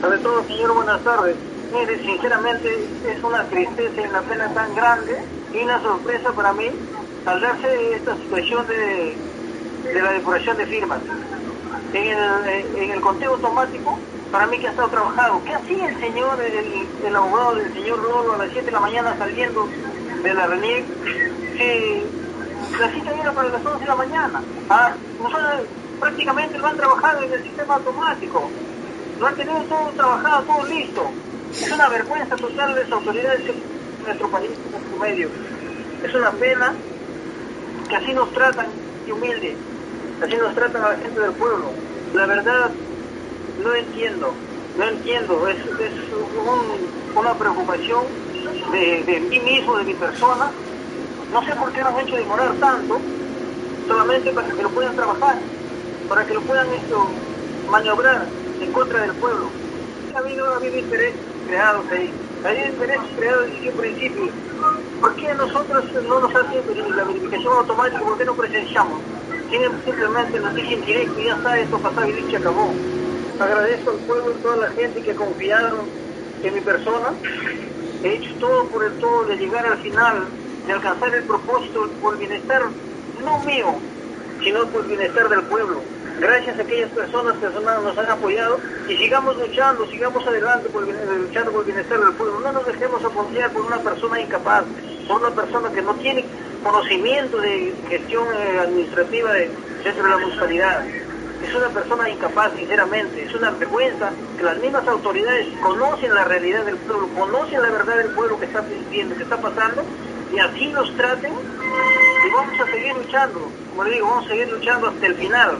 Sobre todo, señor, buenas tardes. Mire, sinceramente es una tristeza y una pena tan grande y una sorpresa para mí al darse esta situación de, de la depuración de firmas. En el, en el conteo automático, para mí que ha estado trabajado. ¿Qué hacía el señor, el, el abogado del señor Lolo a las 7 de la mañana saliendo de la RENIEC? La cita era para las 11 de la mañana. Ah, nosotros prácticamente lo han trabajado en el sistema automático. Lo han tenido todo trabajado, todo listo. Es una vergüenza total de las autoridades de nuestro país, en nuestro medio. Es una pena que así nos tratan de humildes, así nos tratan a la gente del pueblo. La verdad, no entiendo, no entiendo. Es, es un, una preocupación de, de mí mismo, de mi persona. No sé por qué nos han hecho demorar tanto, solamente para que lo puedan trabajar, para que lo puedan esto, maniobrar en contra del pueblo. Ha habido, ha habido intereses creados ahí, ha habido intereses creados desde un principio. ¿Por qué nosotros no nos hacen la verificación automática? ¿Por qué no presenciamos? Simplemente nos dicen directo ya está, esto pasó y dicho acabó. Agradezco al pueblo y toda la gente que confiaron en mi persona. He hecho todo por el todo de llegar al final, de alcanzar el propósito por el bienestar, no mío, sino por el bienestar del pueblo gracias a aquellas personas que nos han apoyado y sigamos luchando, sigamos adelante por luchando por el bienestar del pueblo. No nos dejemos apoyar por una persona incapaz, por una persona que no tiene conocimiento de gestión eh, administrativa de, dentro de la municipalidad. Es una persona incapaz, sinceramente. Es una vergüenza que las mismas autoridades conocen la realidad del pueblo, conocen la verdad del pueblo que está viviendo, que está pasando, y así nos traten. Y vamos a seguir luchando. Como le digo, vamos a seguir luchando hasta el final.